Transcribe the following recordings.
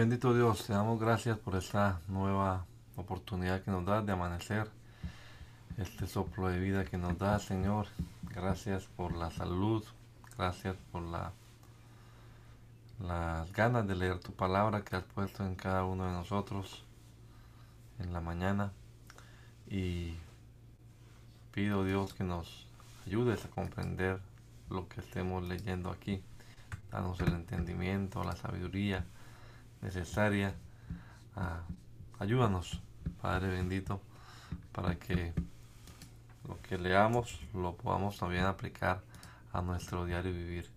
Bendito Dios, te damos gracias por esta nueva oportunidad que nos das de amanecer, este soplo de vida que nos da, Señor. Gracias por la salud, gracias por la, las ganas de leer tu palabra que has puesto en cada uno de nosotros en la mañana. Y pido Dios que nos ayudes a comprender lo que estemos leyendo aquí. Danos el entendimiento, la sabiduría necesaria. Ah, ayúdanos, Padre bendito, para que lo que leamos lo podamos también aplicar a nuestro diario vivir.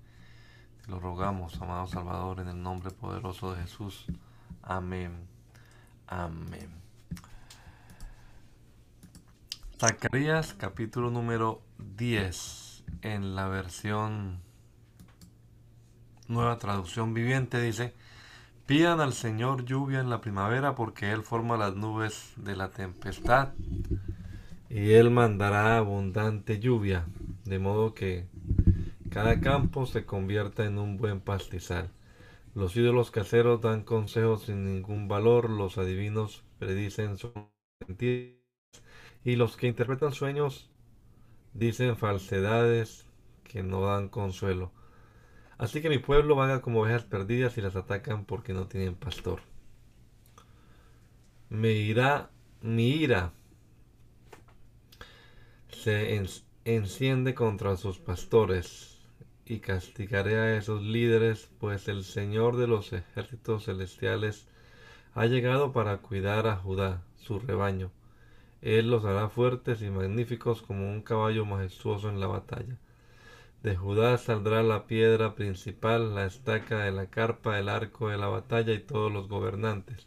Te lo rogamos, amado Salvador, en el nombre poderoso de Jesús. Amén. Amén. Zacarías capítulo número 10 en la versión nueva traducción viviente dice, Pidan al Señor lluvia en la primavera porque Él forma las nubes de la tempestad y Él mandará abundante lluvia, de modo que cada campo se convierta en un buen pastizal. Los ídolos caseros dan consejos sin ningún valor, los adivinos predicen sus y los que interpretan sueños dicen falsedades que no dan consuelo. Así que mi pueblo vaga como ovejas perdidas y las atacan porque no tienen pastor. Me irá, mi ira se enciende contra sus pastores y castigaré a esos líderes, pues el Señor de los ejércitos celestiales ha llegado para cuidar a Judá, su rebaño. Él los hará fuertes y magníficos como un caballo majestuoso en la batalla. De Judá saldrá la piedra principal, la estaca de la carpa, el arco de la batalla y todos los gobernantes.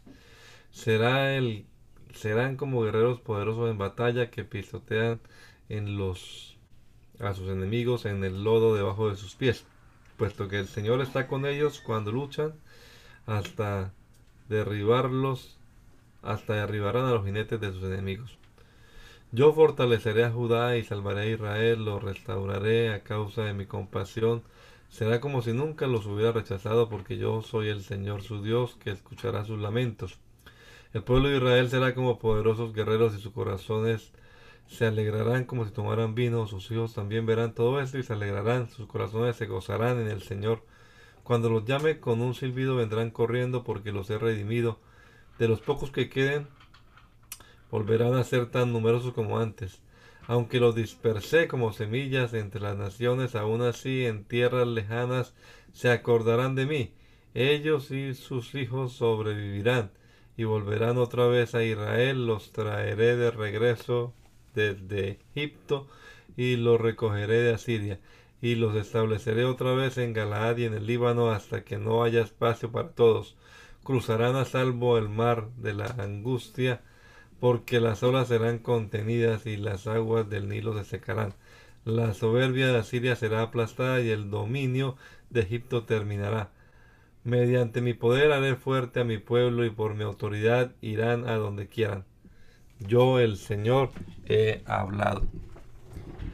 Será el, serán como guerreros poderosos en batalla que pisotean en los, a sus enemigos en el lodo debajo de sus pies, puesto que el Señor está con ellos cuando luchan hasta derribarlos, hasta derribarán a los jinetes de sus enemigos. Yo fortaleceré a Judá y salvaré a Israel, lo restauraré a causa de mi compasión. Será como si nunca los hubiera rechazado, porque yo soy el Señor su Dios, que escuchará sus lamentos. El pueblo de Israel será como poderosos guerreros y sus corazones se alegrarán como si tomaran vino. Sus hijos también verán todo esto y se alegrarán. Sus corazones se gozarán en el Señor. Cuando los llame con un silbido vendrán corriendo porque los he redimido. De los pocos que queden, volverán a ser tan numerosos como antes. Aunque los dispersé como semillas entre las naciones, aún así en tierras lejanas se acordarán de mí. Ellos y sus hijos sobrevivirán y volverán otra vez a Israel. Los traeré de regreso desde Egipto y los recogeré de Asiria y los estableceré otra vez en Galaad y en el Líbano hasta que no haya espacio para todos. Cruzarán a salvo el mar de la angustia porque las olas serán contenidas y las aguas del Nilo se secarán. La soberbia de Asiria será aplastada y el dominio de Egipto terminará. Mediante mi poder haré fuerte a mi pueblo y por mi autoridad irán a donde quieran. Yo, el Señor, he hablado.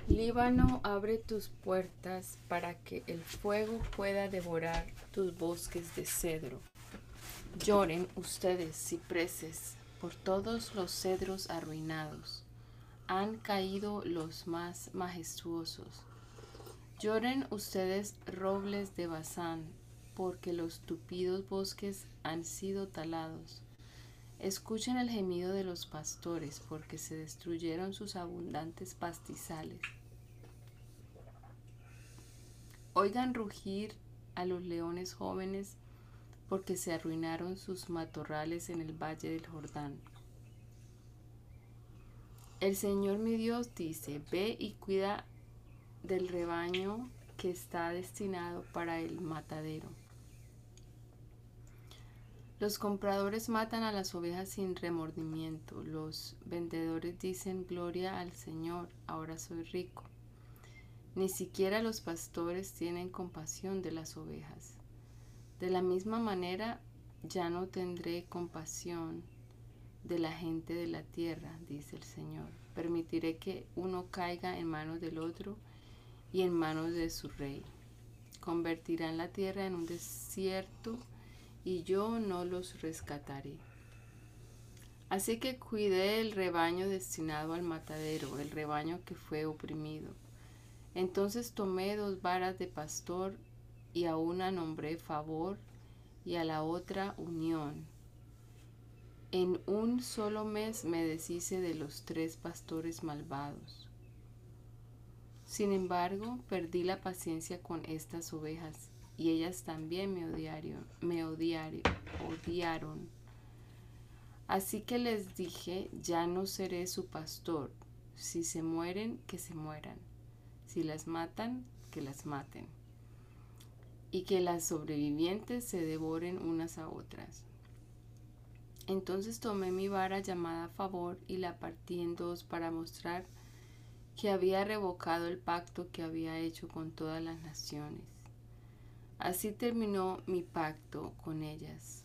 Líbano, abre tus puertas para que el fuego pueda devorar tus bosques de cedro. Lloren ustedes, cipreses, por todos los cedros arruinados. Han caído los más majestuosos. Lloren ustedes robles de Bazán, porque los tupidos bosques han sido talados. Escuchen el gemido de los pastores, porque se destruyeron sus abundantes pastizales. Oigan rugir a los leones jóvenes porque se arruinaron sus matorrales en el valle del Jordán. El Señor mi Dios dice, ve y cuida del rebaño que está destinado para el matadero. Los compradores matan a las ovejas sin remordimiento. Los vendedores dicen gloria al Señor, ahora soy rico. Ni siquiera los pastores tienen compasión de las ovejas. De la misma manera, ya no tendré compasión de la gente de la tierra, dice el Señor. Permitiré que uno caiga en manos del otro y en manos de su rey. Convertirán la tierra en un desierto y yo no los rescataré. Así que cuidé el rebaño destinado al matadero, el rebaño que fue oprimido. Entonces tomé dos varas de pastor y a una nombré favor y a la otra unión. En un solo mes me deshice de los tres pastores malvados. Sin embargo, perdí la paciencia con estas ovejas y ellas también me odiaron, me odiaron, odiaron. Así que les dije, ya no seré su pastor. Si se mueren, que se mueran. Si las matan, que las maten. Y que las sobrevivientes se devoren unas a otras. Entonces tomé mi vara llamada favor y la partí en dos para mostrar que había revocado el pacto que había hecho con todas las naciones Así terminó mi pacto con ellas.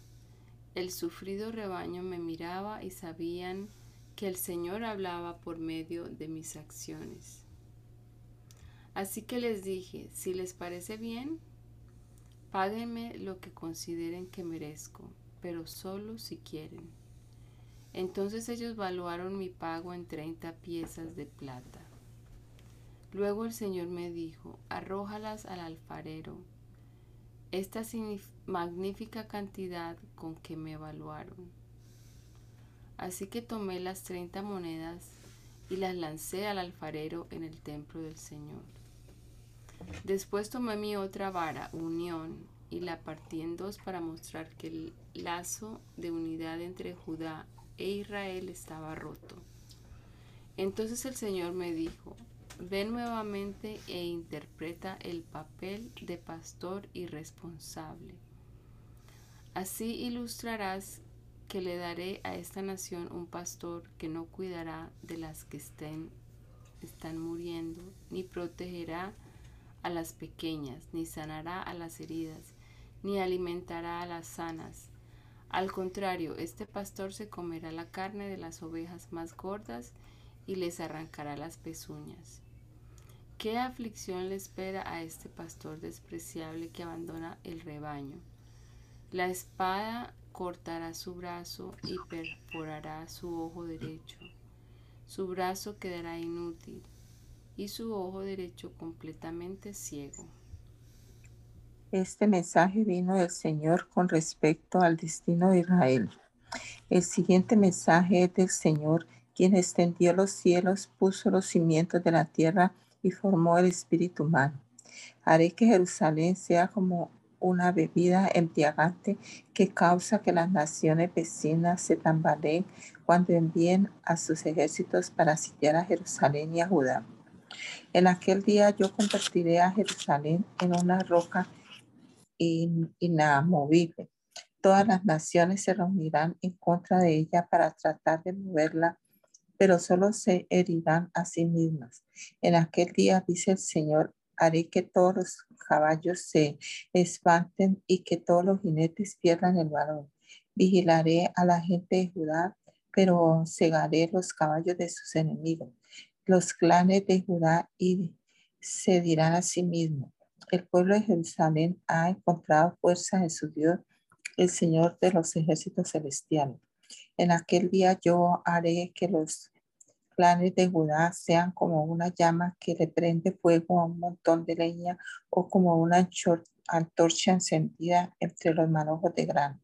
El sufrido rebaño me miraba y sabían que el Señor hablaba por medio de mis acciones. Así que les dije, si les parece bien, páguenme lo que consideren que merezco, pero solo si quieren. Entonces ellos valuaron mi pago en treinta piezas de plata. Luego el Señor me dijo, arrójalas al alfarero esta magnífica cantidad con que me evaluaron. Así que tomé las treinta monedas y las lancé al alfarero en el templo del Señor. Después tomé mi otra vara, unión, y la partí en dos para mostrar que el lazo de unidad entre Judá e Israel estaba roto. Entonces el Señor me dijo, Ve nuevamente e interpreta el papel de pastor irresponsable. Así ilustrarás que le daré a esta nación un pastor que no cuidará de las que están muriendo, ni protegerá a las pequeñas, ni sanará a las heridas, ni alimentará a las sanas. Al contrario, este pastor se comerá la carne de las ovejas más gordas y les arrancará las pezuñas. ¿Qué aflicción le espera a este pastor despreciable que abandona el rebaño? La espada cortará su brazo y perforará su ojo derecho. Su brazo quedará inútil y su ojo derecho completamente ciego. Este mensaje vino del Señor con respecto al destino de Israel. El siguiente mensaje es del Señor, quien extendió los cielos, puso los cimientos de la tierra y formó el espíritu humano. Haré que Jerusalén sea como una bebida embriagante que causa que las naciones vecinas se tambaleen cuando envíen a sus ejércitos para sitiar a Jerusalén y a Judá. En aquel día yo convertiré a Jerusalén en una roca inamovible. Todas las naciones se reunirán en contra de ella para tratar de moverla pero solo se herirán a sí mismas. En aquel día, dice el Señor, haré que todos los caballos se espanten y que todos los jinetes pierdan el valor. Vigilaré a la gente de Judá, pero cegaré los caballos de sus enemigos. Los clanes de Judá y se dirán a sí mismos. El pueblo de Jerusalén ha encontrado fuerza en su Dios, el Señor de los ejércitos celestiales. En aquel día yo haré que los clanes de Judá sean como una llama que le prende fuego a un montón de leña o como una antorcha encendida entre los manojos de grano.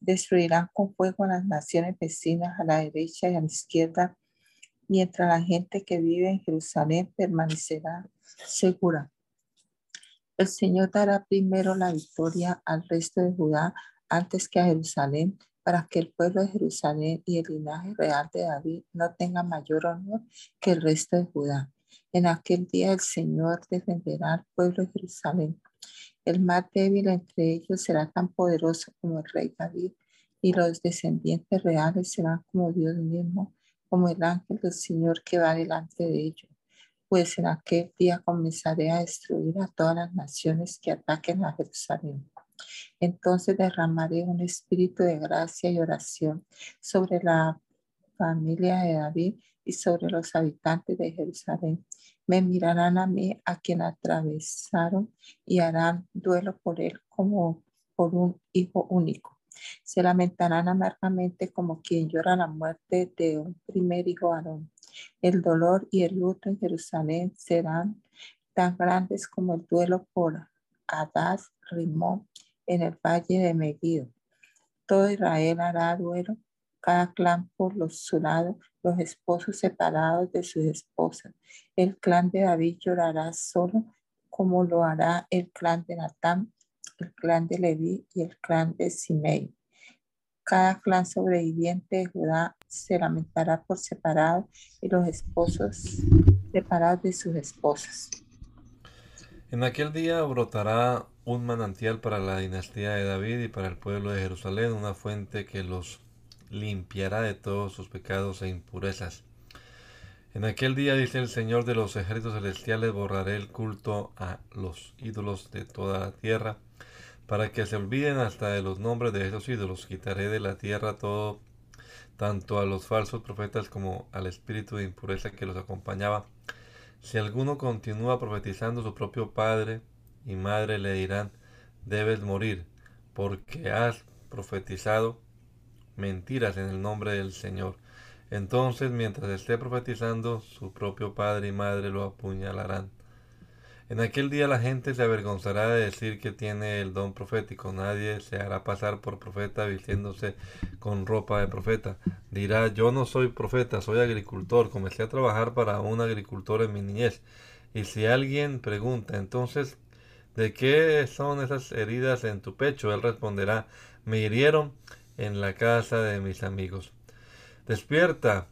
Destruirán con fuego a las naciones vecinas a la derecha y a la izquierda, mientras la gente que vive en Jerusalén permanecerá segura. El Señor dará primero la victoria al resto de Judá antes que a Jerusalén para que el pueblo de Jerusalén y el linaje real de David no tengan mayor honor que el resto de Judá. En aquel día el Señor defenderá al pueblo de Jerusalén. El más débil entre ellos será tan poderoso como el rey David, y los descendientes reales serán como Dios mismo, como el ángel del Señor que va delante de ellos. Pues en aquel día comenzaré a destruir a todas las naciones que ataquen a Jerusalén. Entonces derramaré un espíritu de gracia y oración sobre la familia de David y sobre los habitantes de Jerusalén. Me mirarán a mí, a quien atravesaron, y harán duelo por él como por un hijo único. Se lamentarán amargamente como quien llora la muerte de un primer hijo varón. El dolor y el luto en Jerusalén serán tan grandes como el duelo por Adás Rimón en el valle de Megiddo. Todo Israel hará duelo, cada clan por los, su lado, los esposos separados de sus esposas. El clan de David llorará solo como lo hará el clan de Natán, el clan de Leví y el clan de Simei. Cada clan sobreviviente de Judá se lamentará por separado y los esposos separados de sus esposas. En aquel día brotará un manantial para la dinastía de David y para el pueblo de Jerusalén, una fuente que los limpiará de todos sus pecados e impurezas. En aquel día, dice el Señor de los ejércitos celestiales, borraré el culto a los ídolos de toda la tierra, para que se olviden hasta de los nombres de esos ídolos. Quitaré de la tierra todo, tanto a los falsos profetas como al espíritu de impureza que los acompañaba. Si alguno continúa profetizando, su propio padre y madre le dirán, debes morir, porque has profetizado mentiras en el nombre del Señor. Entonces, mientras esté profetizando, su propio padre y madre lo apuñalarán. En aquel día la gente se avergonzará de decir que tiene el don profético. Nadie se hará pasar por profeta vistiéndose con ropa de profeta. Dirá, yo no soy profeta, soy agricultor. Comencé a trabajar para un agricultor en mi niñez. Y si alguien pregunta, entonces, ¿de qué son esas heridas en tu pecho? Él responderá, me hirieron en la casa de mis amigos. Despierta,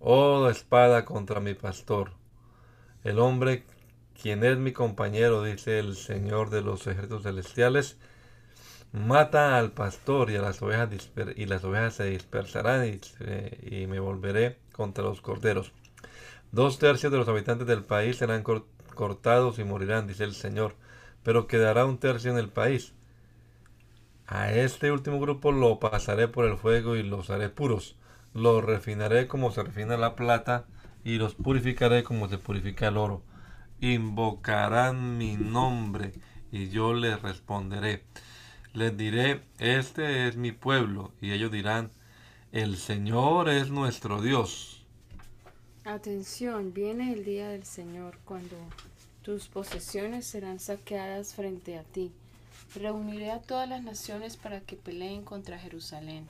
oh espada contra mi pastor. El hombre, quien es mi compañero, dice el Señor de los ejércitos celestiales, mata al pastor y a las ovejas, y las ovejas se dispersarán y, me volveré contra los corderos. Dos tercios de los habitantes del país serán cortados y morirán, dice el Señor, pero quedará un tercio en el país a este último grupo lo pasaré por el fuego y los haré puros. Los refinaré como se refina la plata y los purificaré como se purifica el oro. Invocarán mi nombre y yo les responderé. Les diré, este es mi pueblo y ellos dirán, el Señor es nuestro Dios. Atención, viene el día del Señor cuando tus posesiones serán saqueadas frente a ti Reuniré a todas las naciones para que peleen contra Jerusalén.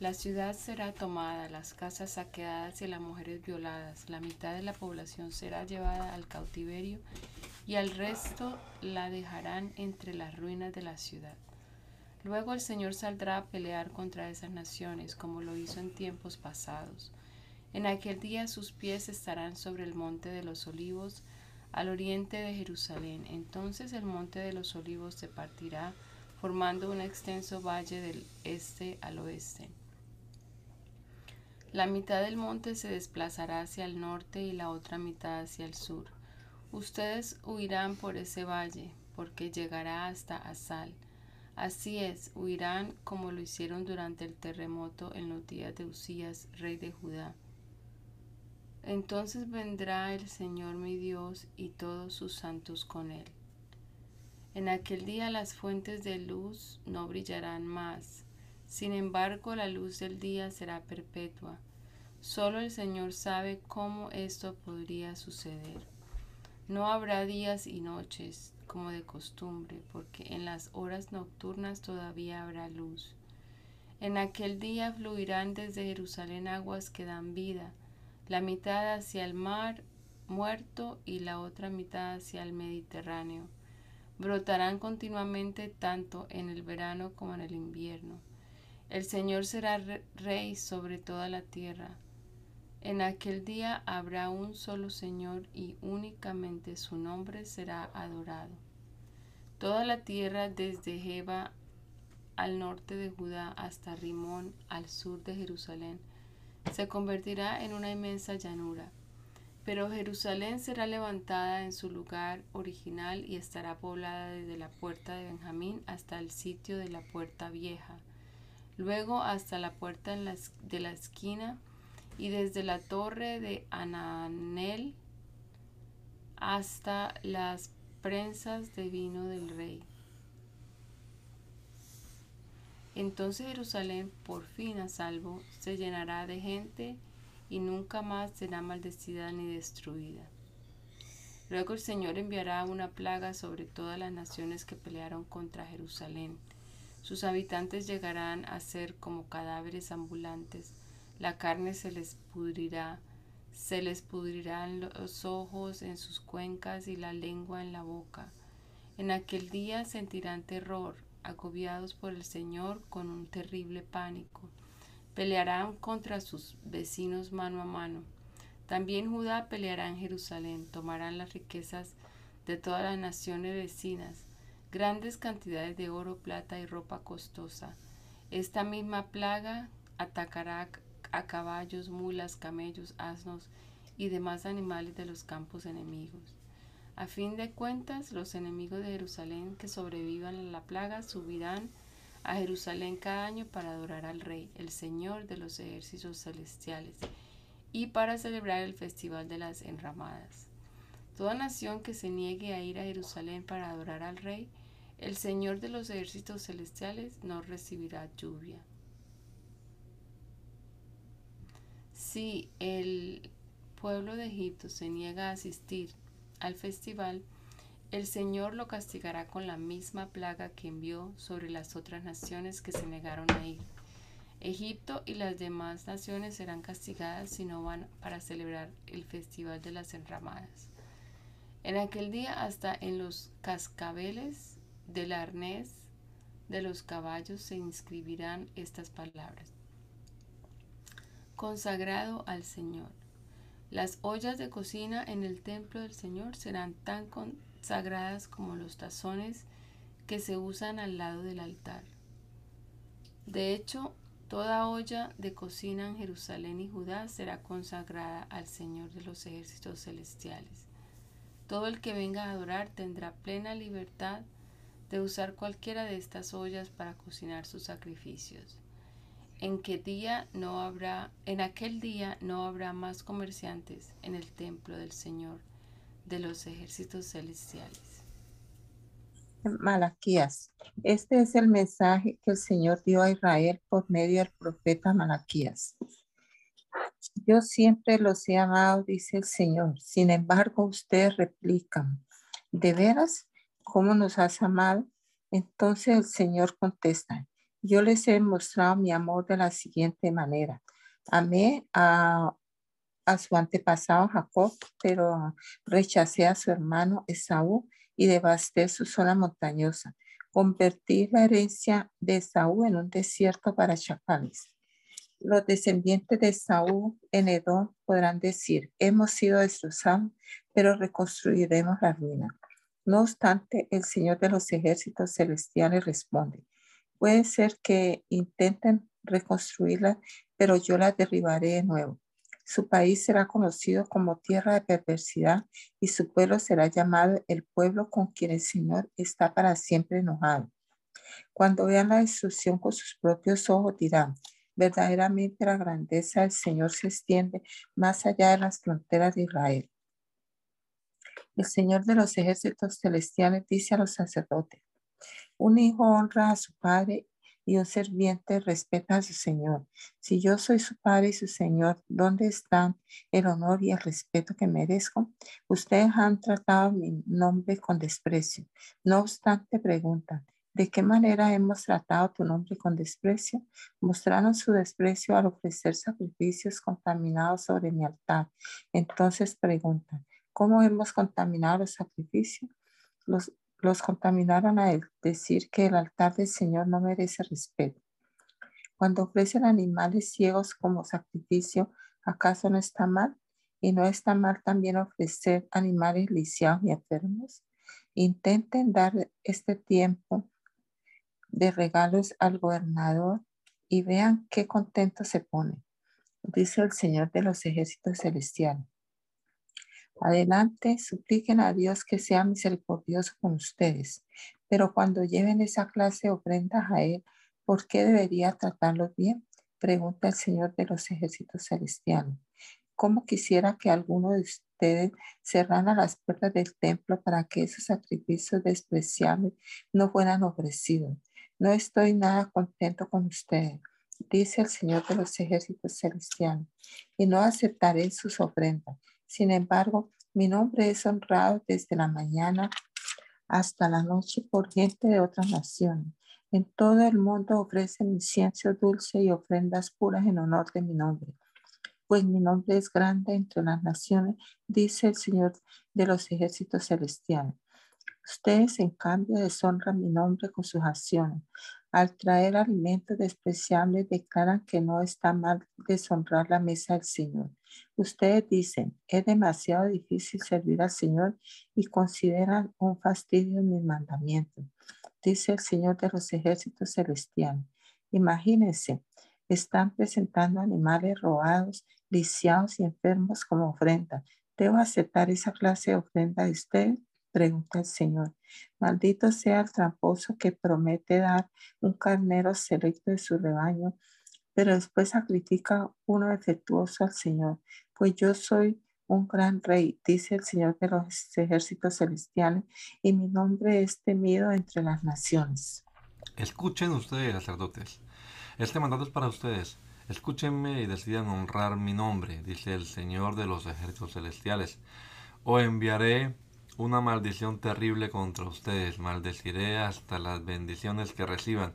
La ciudad será tomada, las casas saqueadas y las mujeres violadas. La mitad de la población será llevada al cautiverio y al resto la dejarán entre las ruinas de la ciudad. Luego el Señor saldrá a pelear contra esas naciones, como lo hizo en tiempos pasados. En aquel día sus pies estarán sobre el monte de los olivos, al oriente de Jerusalén. Entonces el monte de los olivos se partirá, formando un extenso valle del este al oeste. La mitad del monte se desplazará hacia el norte y la otra mitad hacia el sur. Ustedes huirán por ese valle, porque llegará hasta Asal. Así es, huirán como lo hicieron durante el terremoto en los días de Usías, rey de Judá. Entonces vendrá el Señor mi Dios y todos sus santos con él. En aquel día las fuentes de luz no brillarán más, sin embargo la luz del día será perpetua. Solo el Señor sabe cómo esto podría suceder. No habrá días y noches como de costumbre, porque en las horas nocturnas todavía habrá luz. En aquel día fluirán desde Jerusalén aguas que dan vida, la mitad hacia el mar muerto y la otra mitad hacia el Mediterráneo. Brotarán continuamente tanto en el verano como en el invierno. El Señor será rey sobre toda la tierra. En aquel día habrá un solo Señor y únicamente su nombre será adorado. Toda la tierra desde Jeba al norte de Judá hasta Rimón al sur de Jerusalén se convertirá en una inmensa llanura. Pero Jerusalén será levantada en su lugar original y estará poblada desde la puerta de Benjamín hasta el sitio de la puerta vieja, luego hasta la puerta de la esquina y desde la torre de Ananel hasta las prensas de vino del rey. Entonces Jerusalén, por fin a salvo, se llenará de gente y nunca más será maldecida ni destruida. Luego el Señor enviará una plaga sobre todas las naciones que pelearon contra Jerusalén. Sus habitantes llegarán a ser como cadáveres ambulantes la carne se les pudrirá, se les pudrirán los ojos en sus cuencas y la lengua en la boca. En aquel día sentirán terror, agobiados por el Señor con un terrible pánico. Pelearán contra sus vecinos mano a mano. También Judá peleará en Jerusalén, tomarán las riquezas de todas las naciones vecinas, grandes cantidades de oro, plata y ropa costosa. Esta misma plaga atacará a caballos, mulas, camellos, asnos y demás animales de los campos enemigos. A fin de cuentas, los enemigos de Jerusalén que sobrevivan a la plaga subirán a Jerusalén cada año para adorar al Rey, el Señor de los ejércitos celestiales, y para celebrar el festival de las enramadas. Toda nación que se niegue a ir a Jerusalén para adorar al Rey, el Señor de los ejércitos celestiales no recibirá lluvia. Si el pueblo de Egipto se niega a asistir al festival, el Señor lo castigará con la misma plaga que envió sobre las otras naciones que se negaron a ir. Egipto y las demás naciones serán castigadas si no van para celebrar el festival de las enramadas. En aquel día hasta en los cascabeles del arnés de los caballos se inscribirán estas palabras consagrado al Señor. Las ollas de cocina en el templo del Señor serán tan consagradas como los tazones que se usan al lado del altar. De hecho, toda olla de cocina en Jerusalén y Judá será consagrada al Señor de los ejércitos celestiales. Todo el que venga a adorar tendrá plena libertad de usar cualquiera de estas ollas para cocinar sus sacrificios en qué día no habrá, en aquel día no habrá más comerciantes en el templo del Señor de los ejércitos celestiales. Malaquías. Este es el mensaje que el Señor dio a Israel por medio del profeta Malaquías. Yo siempre los he amado, dice el Señor. Sin embargo, ustedes replican, ¿de veras? ¿Cómo nos has amado? Entonces el Señor contesta, yo les he mostrado mi amor de la siguiente manera. Amé a, su antepasado Jacob, pero rechacé a su hermano Esaú y devasté su zona montañosa. Convertí la herencia de Esaú en un desierto para chacales. Los descendientes de Esaú en Edom podrán decir, hemos sido destrozados, pero reconstruiremos la ruina. No obstante, el Señor de los ejércitos celestiales responde, Puede ser que intenten reconstruirla, pero yo la derribaré de nuevo. Su país será conocido como tierra de perversidad y su pueblo será llamado el pueblo con quien el Señor está para siempre enojado. Cuando vean la destrucción con sus propios ojos dirán, verdaderamente la grandeza del Señor se extiende más allá de las fronteras de Israel. El Señor de los ejércitos celestiales dice a los sacerdotes, un hijo honra a su padre y un serviente respeta a su Señor. Si yo soy su Padre y su Señor, ¿dónde están el honor y el respeto que merezco? Ustedes han tratado mi nombre con desprecio. No obstante, preguntan, ¿de qué manera hemos tratado tu nombre con desprecio? Mostraron su desprecio al ofrecer sacrificios contaminados sobre mi altar. Entonces preguntan, ¿cómo hemos contaminado los sacrificios? Los, los contaminaron a decir que el altar del Señor no merece respeto. Cuando ofrecen animales ciegos como sacrificio, ¿Acaso no está mal? ¿Y no está mal también ofrecer animales lisiados y enfermos? Intenten dar este tiempo de regalos al gobernador y vean qué contento se pone, dice el Señor de los ejércitos celestiales. Adelante, supliquen a Dios que sea misericordioso con ustedes, pero cuando lleven esa clase de ofrendas a Él, ¿por qué debería tratarlos bien? Pregunta el Señor de los ejércitos celestiales. ¿Cómo quisiera que alguno de ustedes cerrara las puertas del templo para que esos sacrificios despreciables no fueran ofrecidos? No estoy nada contento con ustedes, dice el Señor de los ejércitos celestiales, y no aceptaré sus ofrendas. Sin embargo, mi nombre es honrado desde la mañana hasta la noche por gente de otras naciones. En todo el mundo ofrecen incienso dulce y ofrendas puras en honor de mi nombre. Pues mi nombre es grande entre las naciones, dice el Señor de los ejércitos celestiales. Ustedes, en cambio, deshonran mi nombre con sus acciones. Al traer alimentos despreciables, declaran que no está mal deshonrar la mesa del Señor. Ustedes dicen, es demasiado difícil servir al Señor y consideran un fastidio mis mandamientos, dice el Señor de los ejércitos celestiales. Imagínense, están presentando animales robados, lisiados y enfermos como ofrenda. ¿Debo aceptar esa clase de ofrenda de ustedes? Pregunta el Señor. Maldito sea el tramposo que promete dar un carnero selecto de su rebaño, pero después sacrifica uno defectuoso al Señor. Pues yo soy un gran rey, dice el Señor de los ejércitos celestiales, y mi nombre es temido entre las naciones. Escuchen ustedes, sacerdotes. Este mandato es para ustedes. Escúchenme y decidan honrar mi nombre, dice el Señor de los ejércitos celestiales. O enviaré una maldición terrible contra ustedes. Maldeciré hasta las bendiciones que reciban.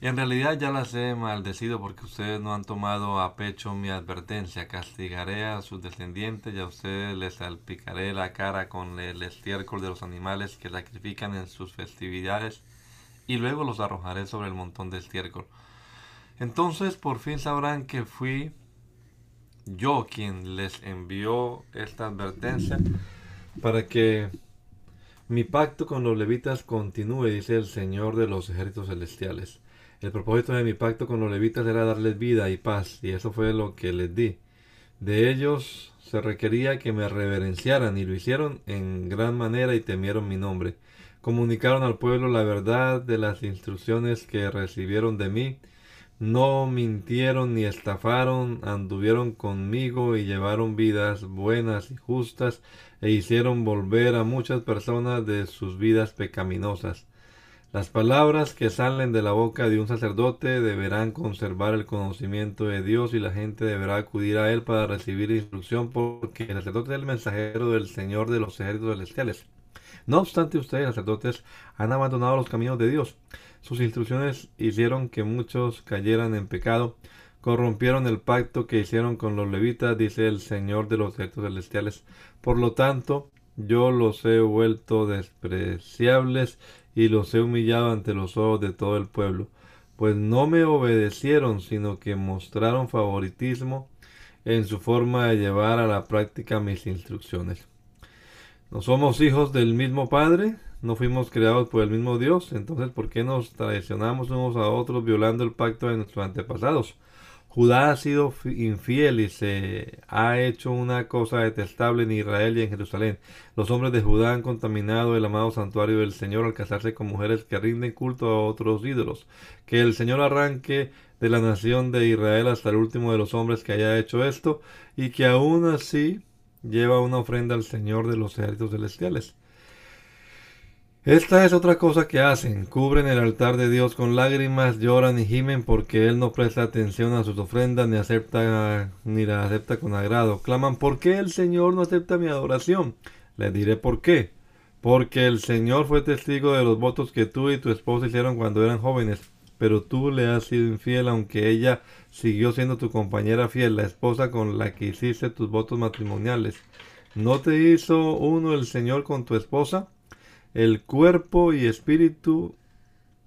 En realidad ya las he maldecido porque ustedes no han tomado a pecho mi advertencia. Castigaré a sus descendientes y a ustedes les salpicaré la cara con el estiércol de los animales que sacrifican en sus festividades y luego los arrojaré sobre el montón de estiércol. Entonces por fin sabrán que fui yo quien les envió esta advertencia para que mi pacto con los levitas continúe, dice el Señor de los ejércitos celestiales. El propósito de mi pacto con los levitas era darles vida y paz, y eso fue lo que les di. De ellos se requería que me reverenciaran, y lo hicieron en gran manera y temieron mi nombre. Comunicaron al pueblo la verdad de las instrucciones que recibieron de mí, no mintieron ni estafaron, anduvieron conmigo y llevaron vidas buenas y justas e hicieron volver a muchas personas de sus vidas pecaminosas. Las palabras que salen de la boca de un sacerdote deberán conservar el conocimiento de Dios y la gente deberá acudir a él para recibir instrucción porque el sacerdote es el mensajero del Señor de los ejércitos celestiales. No obstante, ustedes, sacerdotes, han abandonado los caminos de Dios. Sus instrucciones hicieron que muchos cayeran en pecado, corrompieron el pacto que hicieron con los levitas, dice el Señor de los ejércitos celestiales. Por lo tanto, yo los he vuelto despreciables y los he humillado ante los ojos de todo el pueblo, pues no me obedecieron, sino que mostraron favoritismo en su forma de llevar a la práctica mis instrucciones. ¿No somos hijos del mismo Padre? ¿No fuimos creados por el mismo Dios? Entonces, ¿por qué nos traicionamos unos a otros violando el pacto de nuestros antepasados? Judá ha sido infiel y se ha hecho una cosa detestable en Israel y en Jerusalén. Los hombres de Judá han contaminado el amado santuario del Señor al casarse con mujeres que rinden culto a otros ídolos. Que el Señor arranque de la nación de Israel hasta el último de los hombres que haya hecho esto y que aún así lleva una ofrenda al Señor de los ejércitos celestiales. Esta es otra cosa que hacen, cubren el altar de Dios con lágrimas, lloran y gimen porque Él no presta atención a sus ofrendas ni acepta ni la acepta con agrado. Claman, ¿por qué el Señor no acepta mi adoración? Les diré por qué. Porque el Señor fue testigo de los votos que tú y tu esposa hicieron cuando eran jóvenes, pero tú le has sido infiel aunque ella siguió siendo tu compañera fiel, la esposa con la que hiciste tus votos matrimoniales. ¿No te hizo uno el Señor con tu esposa? El cuerpo y espíritu,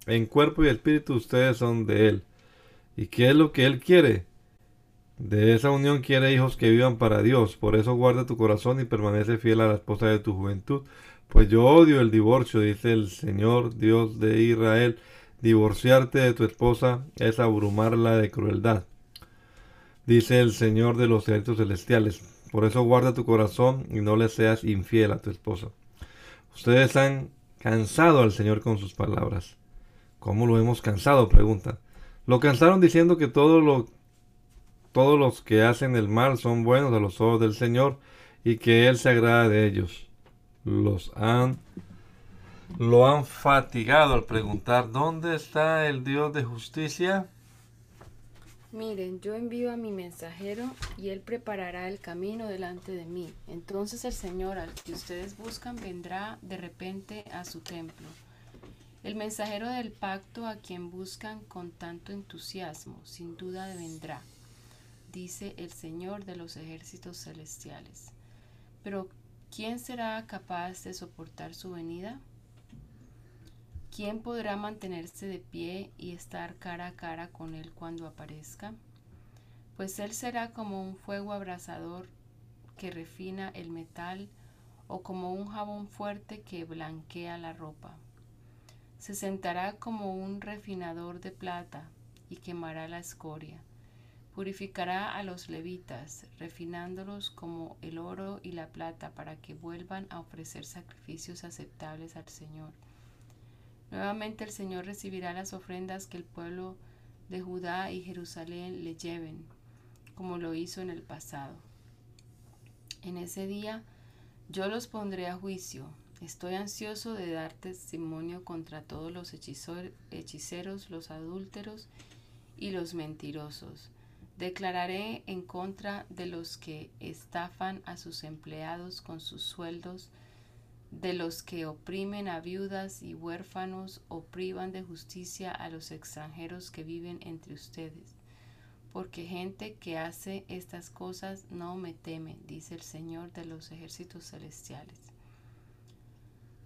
en cuerpo y espíritu ustedes son de Él. ¿Y qué es lo que Él quiere? De esa unión quiere hijos que vivan para Dios. Por eso guarda tu corazón y permanece fiel a la esposa de tu juventud. Pues yo odio el divorcio, dice el Señor Dios de Israel. Divorciarte de tu esposa es abrumarla de crueldad, dice el Señor de los ejércitos celestiales. Por eso guarda tu corazón y no le seas infiel a tu esposa. Ustedes han cansado al Señor con sus palabras. ¿Cómo lo hemos cansado? Preguntan. Lo cansaron diciendo que lo, todos los que hacen el mal son buenos a los ojos del Señor y que Él se agrada de ellos. Los han lo han fatigado al preguntar ¿dónde está el Dios de justicia? Miren, yo envío a mi mensajero y él preparará el camino delante de mí. Entonces el Señor al que ustedes buscan vendrá de repente a su templo. El mensajero del pacto a quien buscan con tanto entusiasmo, sin duda vendrá, dice el Señor de los ejércitos celestiales. Pero ¿quién será capaz de soportar su venida? ¿Quién podrá mantenerse de pie y estar cara a cara con Él cuando aparezca? Pues Él será como un fuego abrasador que refina el metal o como un jabón fuerte que blanquea la ropa. Se sentará como un refinador de plata y quemará la escoria. Purificará a los levitas, refinándolos como el oro y la plata para que vuelvan a ofrecer sacrificios aceptables al Señor Nuevamente el Señor recibirá las ofrendas que el pueblo de Judá y Jerusalén le lleven, como lo hizo en el pasado. En ese día yo los pondré a juicio. Estoy ansioso de dar testimonio contra todos los hechiceros, los adúlteros y los mentirosos. Declararé en contra de los que estafan a sus empleados con sus sueldos de los que oprimen a viudas y huérfanos o privan de justicia a los extranjeros que viven entre ustedes. Porque gente que hace estas cosas no me teme, dice el Señor de los ejércitos celestiales.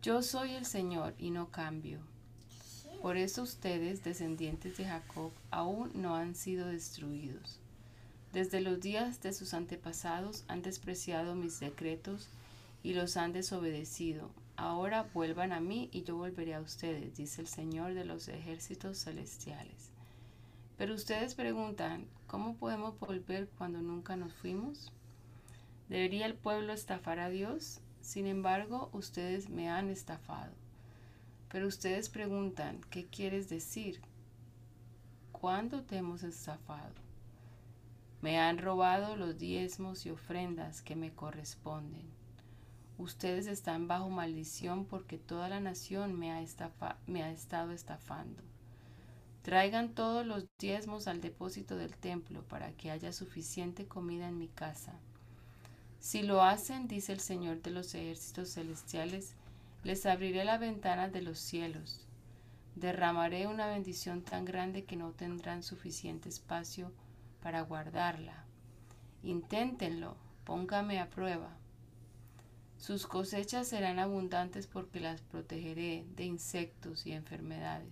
Yo soy el Señor y no cambio. Por eso ustedes, descendientes de Jacob, aún no han sido destruidos. Desde los días de sus antepasados han despreciado mis decretos y los han desobedecido. Ahora vuelvan a mí y yo volveré a ustedes, dice el Señor de los ejércitos celestiales. Pero ustedes preguntan, ¿cómo podemos volver cuando nunca nos fuimos? ¿Debería el pueblo estafar a Dios? Sin embargo, ustedes me han estafado. Pero ustedes preguntan, ¿qué quieres decir? ¿Cuándo te hemos estafado? Me han robado los diezmos y ofrendas que me corresponden. Ustedes están bajo maldición porque toda la nación me ha, estado estafando. Traigan todos los diezmos al depósito del templo para que haya suficiente comida en mi casa. Si lo hacen, dice el Señor de los ejércitos celestiales, les abriré la ventana de los cielos. Derramaré una bendición tan grande que no tendrán suficiente espacio para guardarla. Inténtenlo, póngame a prueba. Sus cosechas serán abundantes porque las protegeré de insectos y enfermedades.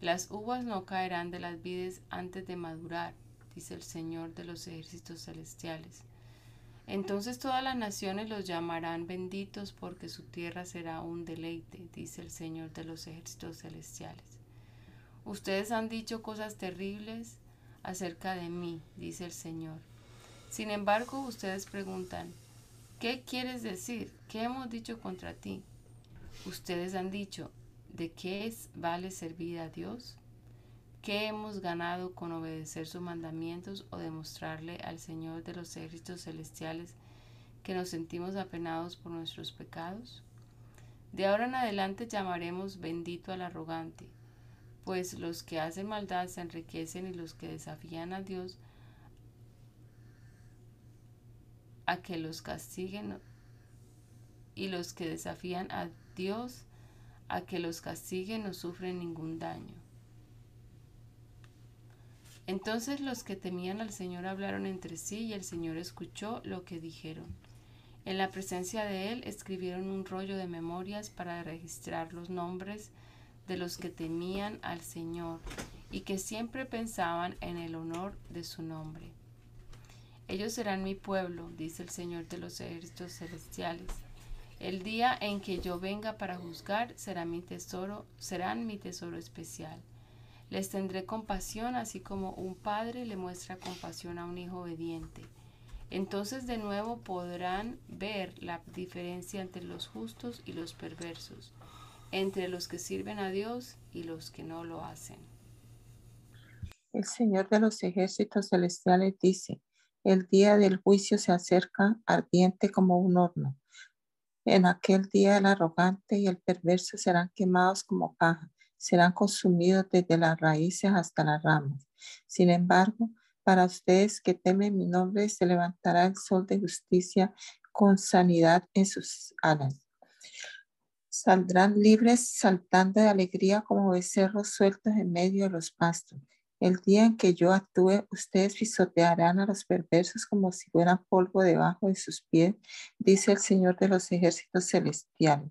Las uvas no caerán de las vides antes de madurar, dice el Señor de los ejércitos celestiales. Entonces todas las naciones los llamarán benditos porque su tierra será un deleite, dice el Señor de los ejércitos celestiales. Ustedes han dicho cosas terribles acerca de mí, dice el Señor. Sin embargo, ustedes preguntan, ¿Qué quieres decir? ¿Qué hemos dicho contra ti? Ustedes han dicho, ¿de qué es, vale servir a Dios? ¿Qué hemos ganado con obedecer sus mandamientos o demostrarle al Señor de los ejércitos celestiales que nos sentimos apenados por nuestros pecados? De ahora en adelante llamaremos bendito al arrogante, pues los que hacen maldad se enriquecen y los que desafían a Dios a que los castiguen y los que desafían a Dios a que los castiguen no sufren ningún daño. Entonces los que temían al Señor hablaron entre sí y el Señor escuchó lo que dijeron. En la presencia de Él escribieron un rollo de memorias para registrar los nombres de los que temían al Señor y que siempre pensaban en el honor de su nombre. Ellos serán mi pueblo, dice el Señor de los ejércitos celestiales. El día en que yo venga para juzgar será mi tesoro, serán mi tesoro especial. Les tendré compasión así como un padre le muestra compasión a un hijo obediente. Entonces de nuevo podrán ver la diferencia entre los justos y los perversos, entre los que sirven a Dios y los que no lo hacen. El Señor de los ejércitos celestiales dice, el día del juicio se acerca ardiente como un horno. En aquel día el arrogante y el perverso serán quemados como paja serán consumidos desde las raíces hasta las ramas. Sin embargo, para ustedes que temen mi nombre, se levantará el sol de justicia con sanidad en sus alas. Saldrán libres saltando de alegría como becerros sueltos en medio de los pastos. El día en que yo actúe, ustedes pisotearán a los perversos como si fueran polvo debajo de sus pies, dice el Señor de los ejércitos celestiales.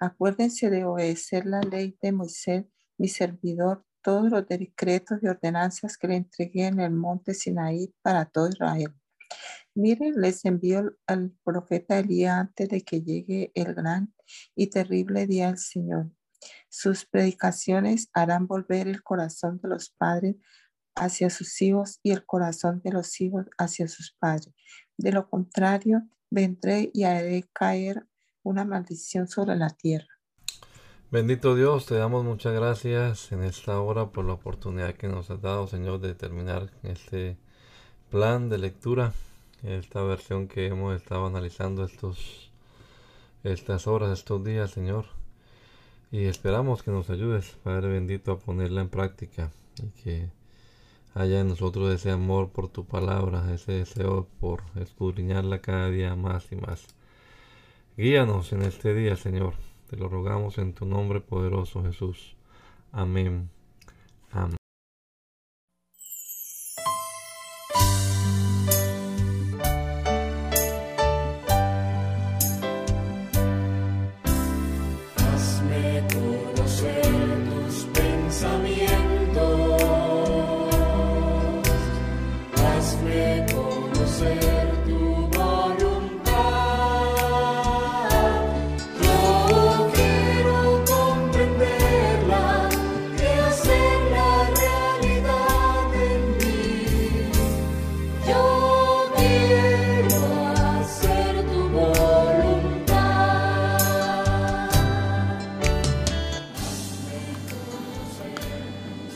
Acuérdense de obedecer la ley de Moisés, mi servidor, todos los decretos y ordenanzas que le entregué en el monte Sinaí para todo Israel. Miren, les envío al profeta Elías antes de que llegue el gran y terrible día del Señor. Sus predicaciones harán volver el corazón de los padres hacia sus hijos y el corazón de los hijos hacia sus padres. De lo contrario, vendré y haré caer una maldición sobre la tierra. Bendito Dios, te damos muchas gracias en esta hora por la oportunidad que nos has dado, Señor, de terminar este plan de lectura, esta versión que hemos estado analizando estos, estas horas, estos días, Señor. Y esperamos que nos ayudes, Padre bendito, a ponerla en práctica y que haya en nosotros ese amor por tu palabra, ese deseo por escudriñarla cada día más y más. Guíanos en este día, Señor. Te lo rogamos en tu nombre poderoso, Jesús. Amén. Amén.